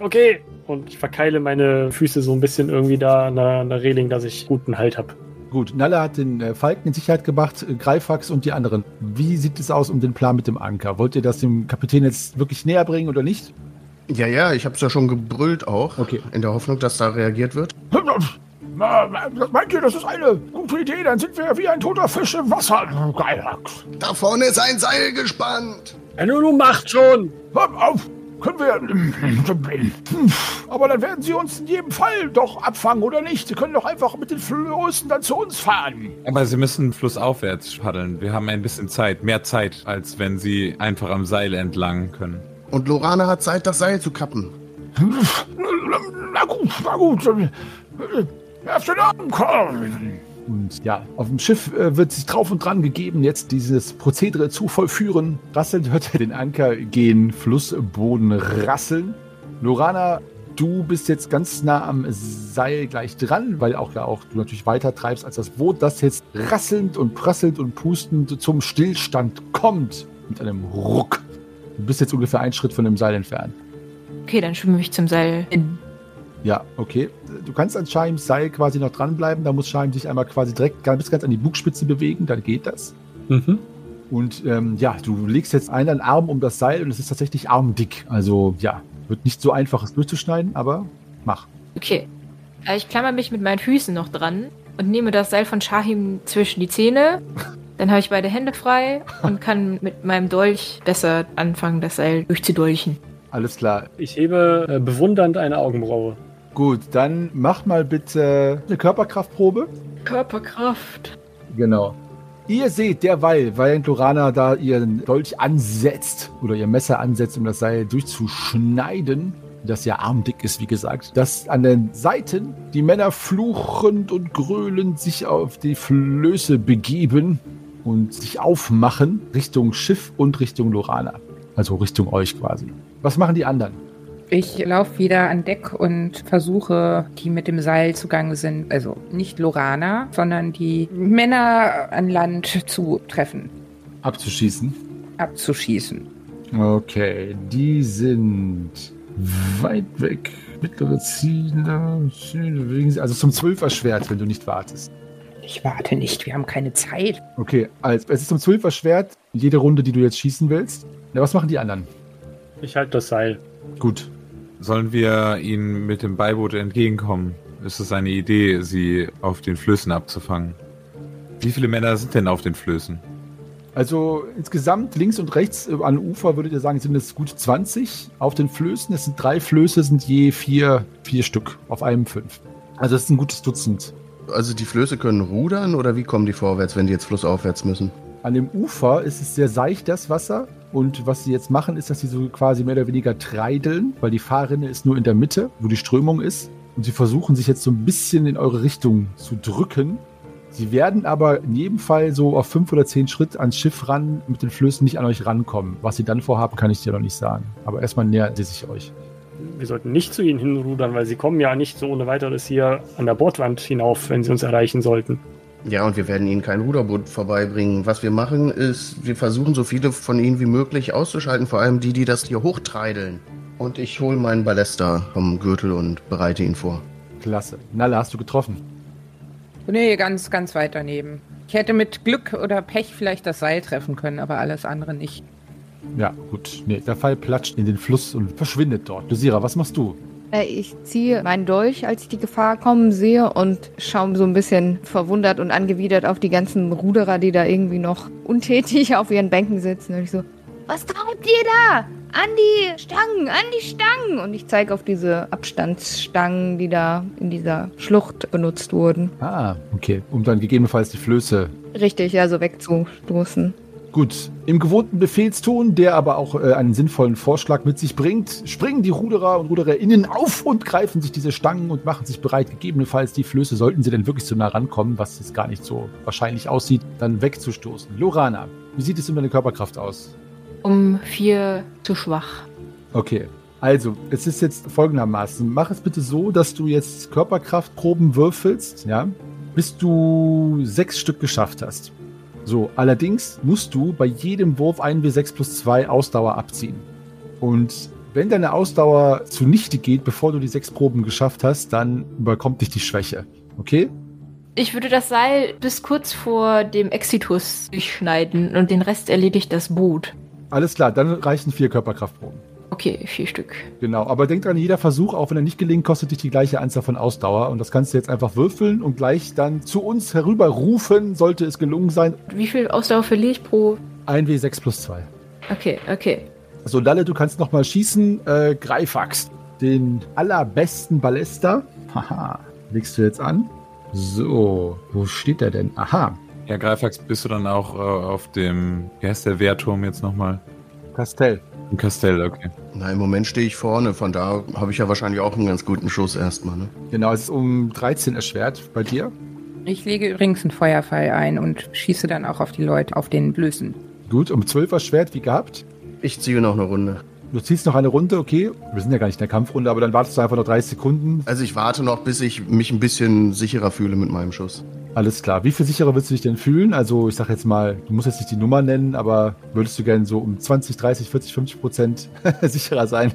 okay. Und ich verkeile meine Füße so ein bisschen irgendwie da an der, an der Reling, dass ich guten Halt habe. Gut, Nalle hat den äh, Falken in Sicherheit gebracht, äh, Greifax und die anderen. Wie sieht es aus um den Plan mit dem Anker? Wollt ihr das dem Kapitän jetzt wirklich näher bringen oder nicht? Ja, ja, ich hab's ja schon gebrüllt auch. Okay. In der Hoffnung, dass da reagiert wird. Meint ihr, das ist eine gute Idee? Dann sind wir wie ein toter Fisch im Wasser. Geilax. Da vorne ist ein Seil gespannt. Ja, nur du macht schon. Hör auf! Können wir. Aber dann werden sie uns in jedem Fall doch abfangen, oder nicht? Sie können doch einfach mit den Flößen dann zu uns fahren. Aber sie müssen flussaufwärts paddeln. Wir haben ein bisschen Zeit, mehr Zeit, als wenn sie einfach am Seil entlang können. Und Lorana hat Zeit, das Seil zu kappen. Na gut, na gut. Werft den Arm, und ja, auf dem Schiff äh, wird sich drauf und dran gegeben, jetzt dieses Prozedere zu vollführen. Rasselnd hört er den Anker gehen, Flussboden rasseln. Lorana, du bist jetzt ganz nah am Seil gleich dran, weil auch ja auch du natürlich weiter treibst als das Boot, das jetzt rasselnd und prasselnd und pustend zum Stillstand kommt mit einem Ruck. Du bist jetzt ungefähr einen Schritt von dem Seil entfernt. Okay, dann schwimme ich zum Seil hin. Ja, okay. Du kannst an Shaims Seil quasi noch dranbleiben. Da muss Shaim sich einmal quasi direkt ganz, ganz an die Bugspitze bewegen. Dann geht das. Mhm. Und ähm, ja, du legst jetzt einen Arm um das Seil und es ist tatsächlich armdick. Also ja, wird nicht so einfach, es durchzuschneiden, aber mach. Okay. Äh, Ich klammer mich mit meinen Füßen noch dran und nehme das Seil von Shahim zwischen die Zähne. Dann habe ich beide Hände frei und kann mit meinem Dolch besser anfangen, das Seil durchzudolchen. Alles klar. Ich hebe äh, bewundernd eine Augenbraue. Gut, dann mach mal bitte eine Körperkraftprobe. Körperkraft. Genau. Ihr seht derweil, während Lorana da ihren Dolch ansetzt oder ihr Messer ansetzt, um das Seil durchzuschneiden, das ja armdick ist, wie gesagt, dass an den Seiten die Männer fluchend und gröhlend sich auf die Flöße begeben und sich aufmachen Richtung Schiff und Richtung Lorana. Also Richtung euch quasi. Was machen die anderen? Ich laufe wieder an Deck und versuche, die mit dem Seil zugange sind, also nicht Lorana, sondern die Männer an Land zu treffen, Abzuschießen. abzuschießen. Okay, die sind weit weg. Mittlere Ziele. Also zum Zwölfer-Schwert, wenn du nicht wartest. Ich warte nicht, wir haben keine Zeit. Okay, also es ist zum Zwölfer-Schwert jede Runde, die du jetzt schießen willst. Na, was machen die anderen? Ich halte das Seil. Gut. Sollen wir ihnen mit dem Beiboot entgegenkommen? Ist es eine Idee, sie auf den Flößen abzufangen? Wie viele Männer sind denn auf den Flößen? Also insgesamt links und rechts äh, an Ufer würdet ihr sagen, sind es gut 20 auf den Flößen. Es sind drei Flöße, sind je vier, vier Stück auf einem fünf. Also es ist ein gutes Dutzend. Also die Flöße können rudern oder wie kommen die vorwärts, wenn die jetzt flussaufwärts müssen? An dem Ufer ist es sehr seicht, das Wasser. Und was sie jetzt machen, ist, dass sie so quasi mehr oder weniger treideln, weil die Fahrrinne ist nur in der Mitte, wo die Strömung ist. Und sie versuchen sich jetzt so ein bisschen in eure Richtung zu drücken. Sie werden aber in jedem Fall so auf fünf oder zehn Schritt ans Schiff ran, mit den Flößen nicht an euch rankommen. Was sie dann vorhaben, kann ich dir noch nicht sagen. Aber erstmal nähern sie sich euch. Wir sollten nicht zu ihnen hinrudern, weil sie kommen ja nicht so ohne weiteres hier an der Bordwand hinauf, wenn sie uns erreichen sollten. Ja, und wir werden ihnen kein Ruderboot vorbeibringen. Was wir machen, ist, wir versuchen so viele von ihnen wie möglich auszuschalten, vor allem die, die das hier hochtreideln. Und ich hole meinen Ballester vom Gürtel und bereite ihn vor. Klasse. Nalle, hast du getroffen? Nee, ganz, ganz weit daneben. Ich hätte mit Glück oder Pech vielleicht das Seil treffen können, aber alles andere nicht. Ja, gut. Nee, der Pfeil platscht in den Fluss und verschwindet dort. Dosira, was machst du? Äh, Ich ziehe meinen Dolch, als ich die Gefahr kommen sehe und schaue so ein bisschen verwundert und angewidert auf die ganzen Ruderer, die da irgendwie noch untätig auf ihren Bänken sitzen. Und ich so, was treibt ihr da? An die Stangen, an die Stangen! Und ich zeige auf diese Abstandsstangen, die da in dieser Schlucht benutzt wurden. Ah, okay. Um dann gegebenenfalls die Flöße Richtig, also wegzustoßen. Gut, im gewohnten Befehlston, der aber auch äh, einen sinnvollen Vorschlag mit sich bringt, springen die Ruderer und Rudererinnen auf und greifen sich diese Stangen und machen sich bereit, gegebenenfalls die Flöße, sollten sie denn wirklich so nah rankommen, was jetzt gar nicht so wahrscheinlich aussieht, dann wegzustoßen. Lorana, wie sieht es um deine Körperkraft aus? Um vier zu schwach. Okay, also, es ist jetzt folgendermaßen. Mach es bitte so, dass du jetzt Körperkraftproben würfelst, ja, bis du sechs Stück geschafft hast. So, allerdings musst du bei jedem Wurf 1w6 plus 2 Ausdauer abziehen. Und wenn deine Ausdauer zunichte geht, bevor du die sechs Proben geschafft hast, dann überkommt dich die Schwäche. Okay? Ich würde das Seil bis kurz vor dem Exitus durchschneiden und den Rest erledigt das Boot. Alles klar, dann reichen vier Körperkraftproben. Okay, vier Stück. Genau, aber denk dran, jeder Versuch, auch wenn er nicht gelingt, kostet dich die gleiche Anzahl von Ausdauer. Und das kannst du jetzt einfach würfeln und gleich dann zu uns herüberrufen, sollte es gelungen sein. Wie viel Ausdauer verliere ich pro? 1w6 plus 2. Okay, okay. So, Lalle, du kannst nochmal schießen. Äh, Greifax, den allerbesten Ballester. Haha, legst du jetzt an. So, wo steht er denn? Aha, Ja, Greifax, bist du dann auch äh, auf dem, wie heißt der Wehrturm jetzt nochmal? Castell. Im Kastell, okay. Na, im Moment stehe ich vorne, von da habe ich ja wahrscheinlich auch einen ganz guten Schuss erstmal, ne? Genau, es ist um 13 erschwert bei dir. Ich lege übrigens einen Feuerfall ein und schieße dann auch auf die Leute, auf den Blößen. Gut, um 12 erschwert, wie gehabt. Ich ziehe noch eine Runde. Du ziehst noch eine Runde, okay. Wir sind ja gar nicht in der Kampfrunde, aber dann wartest du einfach noch 30 Sekunden. Also ich warte noch, bis ich mich ein bisschen sicherer fühle mit meinem Schuss. Alles klar. Wie viel sicherer willst du dich denn fühlen? Also ich sag jetzt mal, du musst jetzt nicht die Nummer nennen, aber würdest du gerne so um 20, 30, 40, 50 Prozent sicherer sein?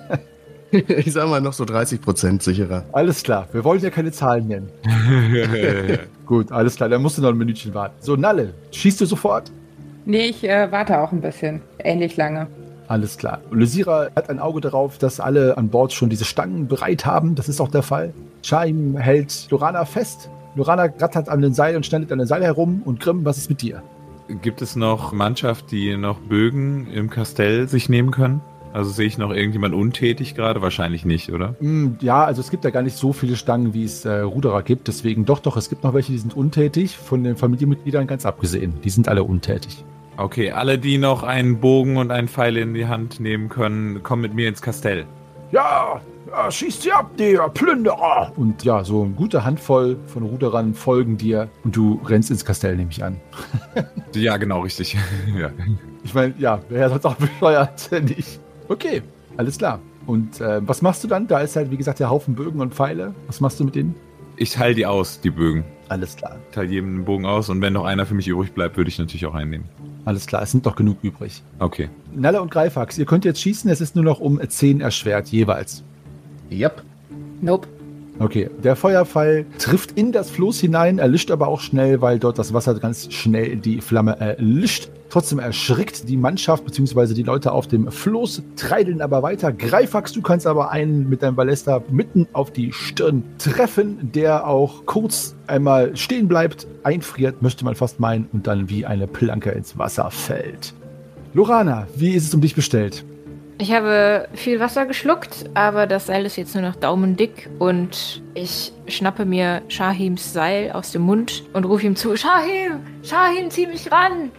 ich sag mal noch so 30 Prozent sicherer. Alles klar. Wir wollen ja keine Zahlen nennen. Gut, alles klar. Dann musst du noch ein Minütchen warten. So, Nalle, schießt du sofort? Nee, ich äh, warte auch ein bisschen. Ähnlich lange. Alles klar. Lysira hat ein Auge darauf, dass alle an Bord schon diese Stangen bereit haben. Das ist auch der Fall. Shaim hält Lorana fest. Lorana rattert an den Seil und schneidet an den Seil herum. Und Grimm, was ist mit dir? Gibt es noch Mannschaft, die noch Bögen im Kastell sich nehmen können? Also sehe ich noch irgendjemand untätig gerade? Wahrscheinlich nicht, oder? Mm, ja, also es gibt ja gar nicht so viele Stangen, wie es äh, Ruderer gibt. Deswegen doch, doch, es gibt noch welche, die sind untätig. Von den Familienmitgliedern ganz abgesehen. Die sind alle untätig. Okay, alle, die noch einen Bogen und einen Pfeil in die Hand nehmen können, kommen mit mir ins Kastell. Ja, ja schießt sie ab, der Plünderer. Und ja, so eine gute Handvoll von Ruderern folgen dir und du rennst ins Kastell, nehme ich an. ja, genau, richtig. ja. Ich meine, ja, ja sonst auch bescheuert, nicht. Okay, alles klar. Und äh, was machst du dann? Da ist halt, wie gesagt, der Haufen Bögen und Pfeile. Was machst du mit denen? Ich teile die aus, die Bögen. Alles klar. Ich teile jedem einen Bogen aus und wenn noch einer für mich übrig bleibt, würde ich natürlich auch einnehmen. Alles klar, es sind doch genug übrig. Okay. Nalle und Greifax, ihr könnt jetzt schießen, es ist nur noch um 10 erschwert jeweils. Yep. Nope. Okay, der Feuerpfeil trifft in das Floß hinein, erlischt aber auch schnell, weil dort das Wasser ganz schnell die Flamme erlischt. Trotzdem erschrickt die Mannschaft bzw. die Leute auf dem Floß, treideln aber weiter. Greifax, du kannst aber einen mit deinem Ballester mitten auf die Stirn treffen, der auch kurz einmal stehen bleibt, einfriert, möchte man fast meinen, und dann wie eine Planke ins Wasser fällt. Lorana, wie ist es um dich bestellt? Ich habe viel Wasser geschluckt, aber das Seil ist jetzt nur noch daumendick und ich schnappe mir Shahims Seil aus dem Mund und rufe ihm zu: Shahim, Shahim, zieh mich ran!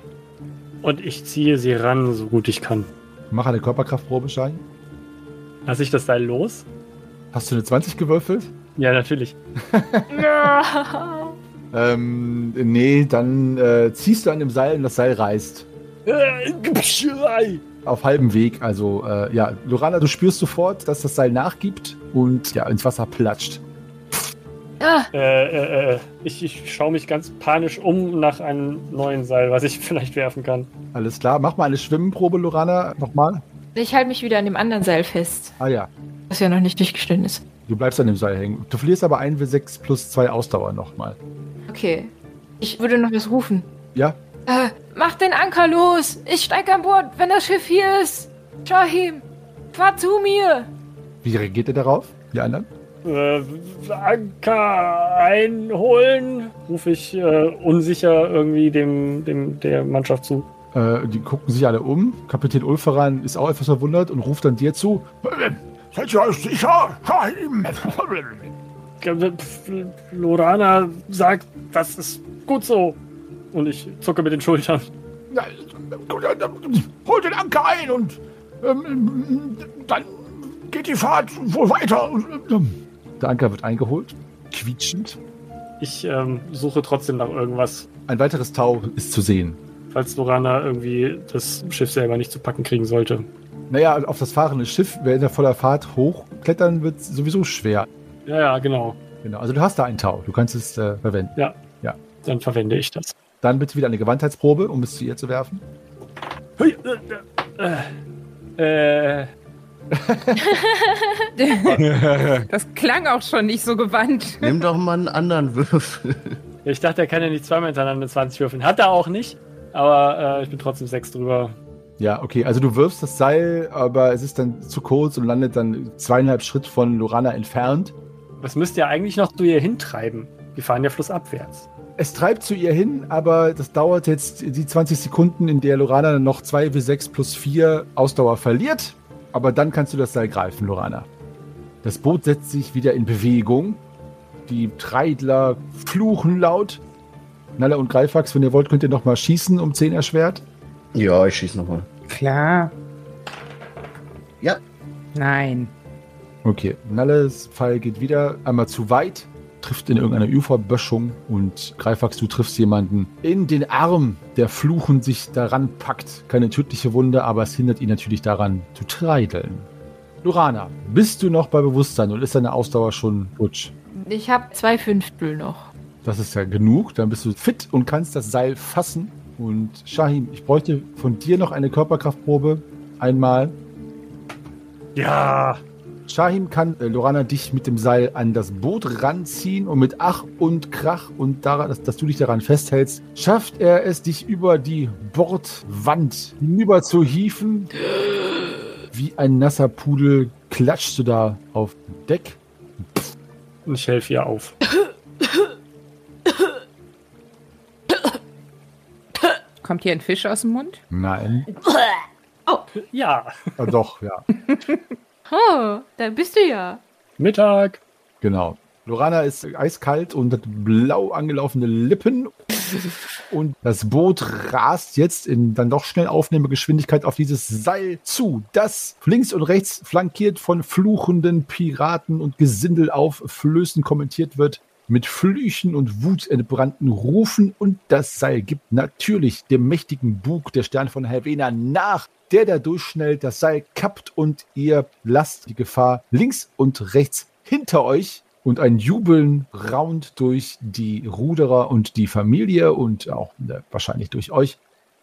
Und ich ziehe sie ran, so gut ich kann. Mach eine Körperkraftprobe, Shahim. Lass ich das Seil los? Hast du eine 20 gewürfelt? Ja, natürlich. ähm, nee, dann äh, ziehst du an dem Seil und das Seil reißt. Auf halbem Weg, also äh, ja, Lorana, du spürst sofort, dass das Seil nachgibt und ja, ins Wasser platscht. Ah, Äh, äh, äh, ich, ich schaue mich ganz panisch um nach einem neuen Seil, was ich vielleicht werfen kann. Alles klar, mach mal eine Schwimmprobe, Lorana, nochmal. ich halte mich wieder an dem anderen Seil fest, Ah ja, das ja noch nicht durchgeschnitten ist. du bleibst an dem Seil hängen. Du verlierst aber 1 W6 plus 2 Ausdauer nochmal. Okay. Ich würde noch was rufen. Ja, Äh, mach den Anker los! Ich steig an Bord, wenn das Schiff hier ist! Shahim, fahr zu mir! wie reagiert ihr darauf, die anderen? Äh, Anker einholen, rufe ich äh, unsicher irgendwie dem, dem der Mannschaft zu. Äh, die gucken sich alle um. Kapitän Ulferan ist auch etwas verwundert und ruft dann dir zu. Seid ihr euch sicher? Shahim? Äh, Lorana sagt, das ist gut so. Und ich zucke mit den Schultern. Hol den Anker ein und ähm, dann geht die Fahrt wohl weiter. Ähm, Der Anker wird eingeholt, quietschend. Ich ähm, suche trotzdem nach irgendwas, Ein weiteres Tau ist zu sehen. falls Lorana irgendwie das Schiff selber nicht zu packen kriegen sollte. Naja, auf das fahrende Schiff, wer in der voller Fahrt hochklettern, wird sowieso schwer. Ja, ja, genau. Genau. Also du hast da ein Tau, du kannst es äh, verwenden. Dann verwende ich das. Dann bitte wieder eine Gewandheitsprobe, um es zu ihr zu werfen. Hui, äh, Das klang auch schon nicht so gewandt. Nimm doch mal einen anderen Würfel. ich dachte, er kann ja nicht zweimal hintereinander 20 würfeln. Hat er auch nicht. Aber äh, ich bin trotzdem 6 drüber. Ja, okay. Also du wirfst das Seil, aber es ist dann zu kurz und landet dann zweieinhalb Schritt von Lorana entfernt. Das müsst ihr eigentlich noch zu ihr hintreiben. Wir fahren ja flussabwärts. Es treibt zu ihr hin, aber das dauert jetzt die 20 Sekunden, in der Lorana noch 2 W6 plus 4 Ausdauer verliert. Aber dann kannst du das Seil greifen, Lorana. Das Boot setzt sich wieder in Bewegung. Die Treidler fluchen laut. Nalle und Greifax, wenn ihr wollt, könnt ihr noch mal schießen um 10 erschwert. Ja, ich schieß nochmal. Klar. Ja. Nein. Okay, Nalles Pfeil geht wieder einmal zu weit, trifft in irgendeiner Uferböschung und Greifax, du triffst jemanden in den Arm, der fluchend sich daran packt. Keine tödliche Wunde, aber es hindert ihn natürlich daran zu treideln. Lorana, bist du noch bei Bewusstsein und ist deine Ausdauer schon futsch? Ich habe zwei Fünftel noch. Das ist ja genug, dann bist du fit und kannst das Seil fassen. Und Shahim, ich bräuchte von dir noch eine Körperkraftprobe. Einmal. Ja. Shahim kann äh, Lorana dich mit dem Seil an das Boot ranziehen und mit Ach und Krach und daran, dass, dass du dich daran festhältst, schafft er es, dich über die Bordwand hinüber zu hieven. Wie ein nasser Pudel klatschst du da auf Deck. Ich helfe ihr auf. Kommt hier ein Fisch aus dem Mund? Nein. Ja. Ah, doch, ja. Oh, da bist du ja. Mittag. Genau. Lorana ist eiskalt und hat blau angelaufene Lippen. Und das Boot rast jetzt in dann doch schnell Aufnehmegeschwindigkeit auf dieses Seil zu, das links und rechts flankiert von fluchenden Piraten und Gesindel auf Flößen kommentiert wird. Mit Flüchen und wutentbrannten Rufen und das Seil gibt natürlich dem mächtigen Bug der Stern von Helvena nach, der da durchschnellt, das Seil kappt und ihr lasst die Gefahr links und rechts hinter euch und ein Jubeln raunt durch die Ruderer und die Familie und auch äh, wahrscheinlich durch euch.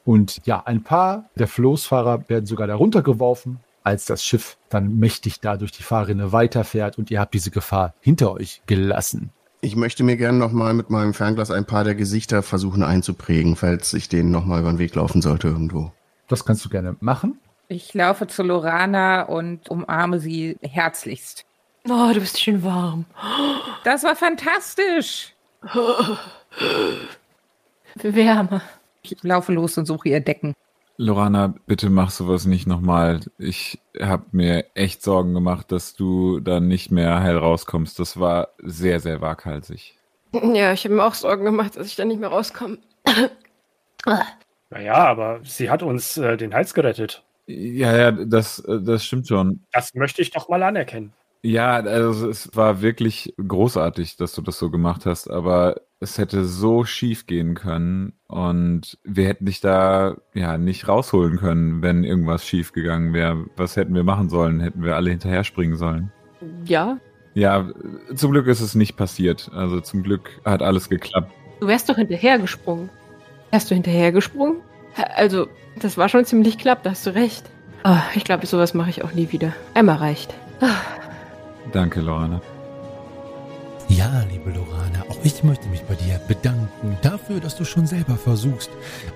Und ja, ein paar der Floßfahrer werden sogar darunter geworfen, als das Schiff dann mächtig da durch die Fahrrinne weiterfährt und ihr habt diese Gefahr hinter euch gelassen. Ich möchte mir gerne nochmal mit meinem Fernglas ein paar der Gesichter versuchen einzuprägen, falls ich denen nochmal über den Weg laufen sollte irgendwo. Das kannst du gerne machen. Ich laufe zu Lorana und umarme sie herzlichst. Oh, du bist schön warm. Das war fantastisch. Wärme. Ich laufe los und suche ihr Decken. Lorana, bitte mach sowas nicht nochmal. Ich habe mir echt Sorgen gemacht, dass du dann nicht mehr heil rauskommst. Das war sehr, sehr waghalsig. Ja, ich habe mir auch Sorgen gemacht, dass ich da nicht mehr rauskomme. Naja, aber sie hat uns äh, den Hals gerettet. Ja, ja, das, äh, das stimmt schon. Das möchte ich doch mal anerkennen. Ja, also es war wirklich großartig, dass du das so gemacht hast, aber es hätte so schief gehen können und wir hätten dich da ja nicht rausholen können, wenn irgendwas schief gegangen wäre. Was hätten wir machen sollen? Hätten wir alle hinterher springen sollen? Ja, Ja, zum Glück ist es nicht passiert. Also zum Glück hat alles geklappt. du wärst doch hinterhergesprungen. Wärst du hinterhergesprungen? Also, das war schon ziemlich knapp, da hast du recht. Ah, ich glaube, sowas mache ich auch nie wieder. Einmal reicht. Danke, Lorana. Ja, liebe Lorana, auch ich möchte mich bei dir bedanken dafür, dass du schon selber versuchst,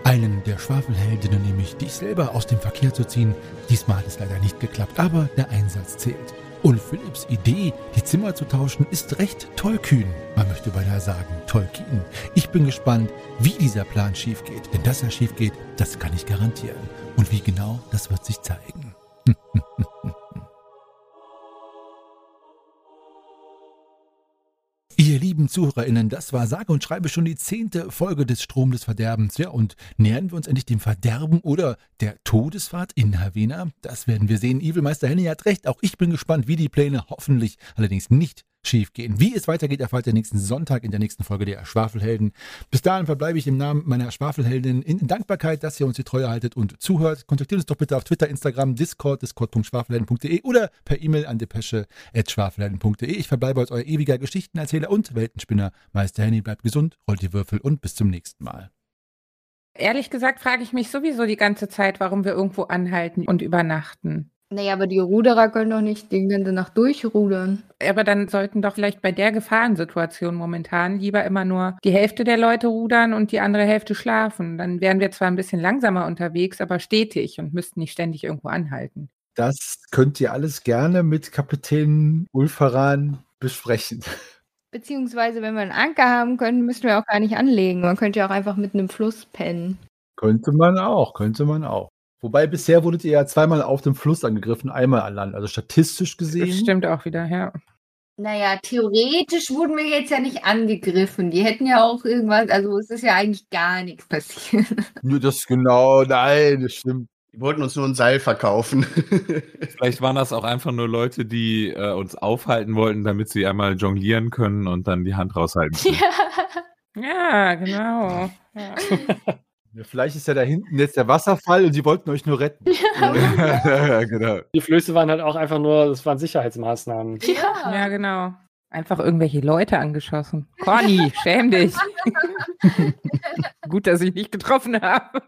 einen der Schwafelheldinnen, nämlich dich selber aus dem Verkehr zu ziehen. Diesmal hat es leider nicht geklappt, aber der Einsatz zählt. Und Philipps Idee, die Zimmer zu tauschen, ist recht tollkühn. Man möchte beinahe sagen, Tolkien. Ich bin gespannt, wie dieser Plan schief geht. Denn dass er schief geht, das kann ich garantieren. Und wie genau, das wird sich zeigen. Ihr lieben ZuhörerInnen, das war sage und schreibe schon die zehnte Folge des Strom des Verderbens. Ja, und nähern wir uns endlich dem Verderben oder der Todesfahrt in Havena? Das werden wir sehen. Evilmeister Henny hat recht. Auch ich bin gespannt, wie die Pläne hoffentlich allerdings nicht schief gehen. Wie es weitergeht, erfahrt ihr nächsten Sonntag in der nächsten Folge der Schwafelhelden. Bis dahin verbleibe ich im Namen meiner Schwafelheldin in Dankbarkeit, dass ihr uns die Treue haltet und zuhört. Kontaktiert uns doch bitte auf Twitter, Instagram, Discord, discord.schwafelhelden.de oder per E-Mail an depesche.schwafelhelden.de. Ich verbleibe als euer ewiger Geschichtenerzähler und Weltenspinner. Meister Henny bleibt gesund, rollt die Würfel und bis zum nächsten Mal. Ehrlich gesagt frage ich mich sowieso die ganze Zeit, warum wir irgendwo anhalten und übernachten. Naja, aber die Ruderer können doch nicht die ganze Nacht durchrudern. Aber dann sollten doch vielleicht bei der Gefahrensituation momentan lieber immer nur die Hälfte der Leute rudern und die andere Hälfte schlafen. Dann wären wir zwar ein bisschen langsamer unterwegs, aber stetig und müssten nicht ständig irgendwo anhalten. Das könnt ihr alles gerne mit Kapitän Ulfaran besprechen. Beziehungsweise, wenn wir einen Anker haben können, müssen wir auch gar nicht anlegen. Man könnte ja auch einfach mit einem Fluss pennen. Könnte man auch, könnte man auch. Wobei bisher wurdet ihr ja zweimal auf dem Fluss angegriffen, einmal an Land. Also statistisch gesehen. Das stimmt auch wieder, ja. Naja, theoretisch wurden wir jetzt ja nicht angegriffen. Die hätten ja auch irgendwas, also es ist ja eigentlich gar nichts passiert. Nur das genau, nein, das stimmt. Die wollten uns nur ein Seil verkaufen. Vielleicht waren das auch einfach nur Leute, die äh, uns aufhalten wollten, damit sie einmal jonglieren können und dann die Hand raushalten können. Ja, genau. Ja. Ja, vielleicht ist ja da hinten jetzt der Wasserfall und sie wollten euch nur retten. ja, genau. Die Flöße waren halt auch einfach nur, das waren Sicherheitsmaßnahmen. Ja. ja, genau. Einfach irgendwelche Leute angeschossen. Conny, schäm dich. Gut, dass ich nicht getroffen habe.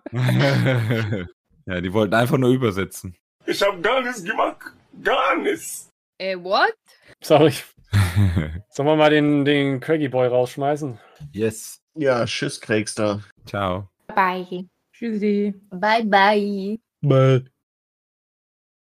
ja, die wollten einfach nur übersetzen. Ich hab gar nichts gemacht. Gar nichts. Äh, what? Sorry. Sollen wir mal den, den Craggy Boy rausschmeißen? Yes. ja, tschüss, Kriegster. Ciao. Bye. Tschüssi. Bye, bye. Bye.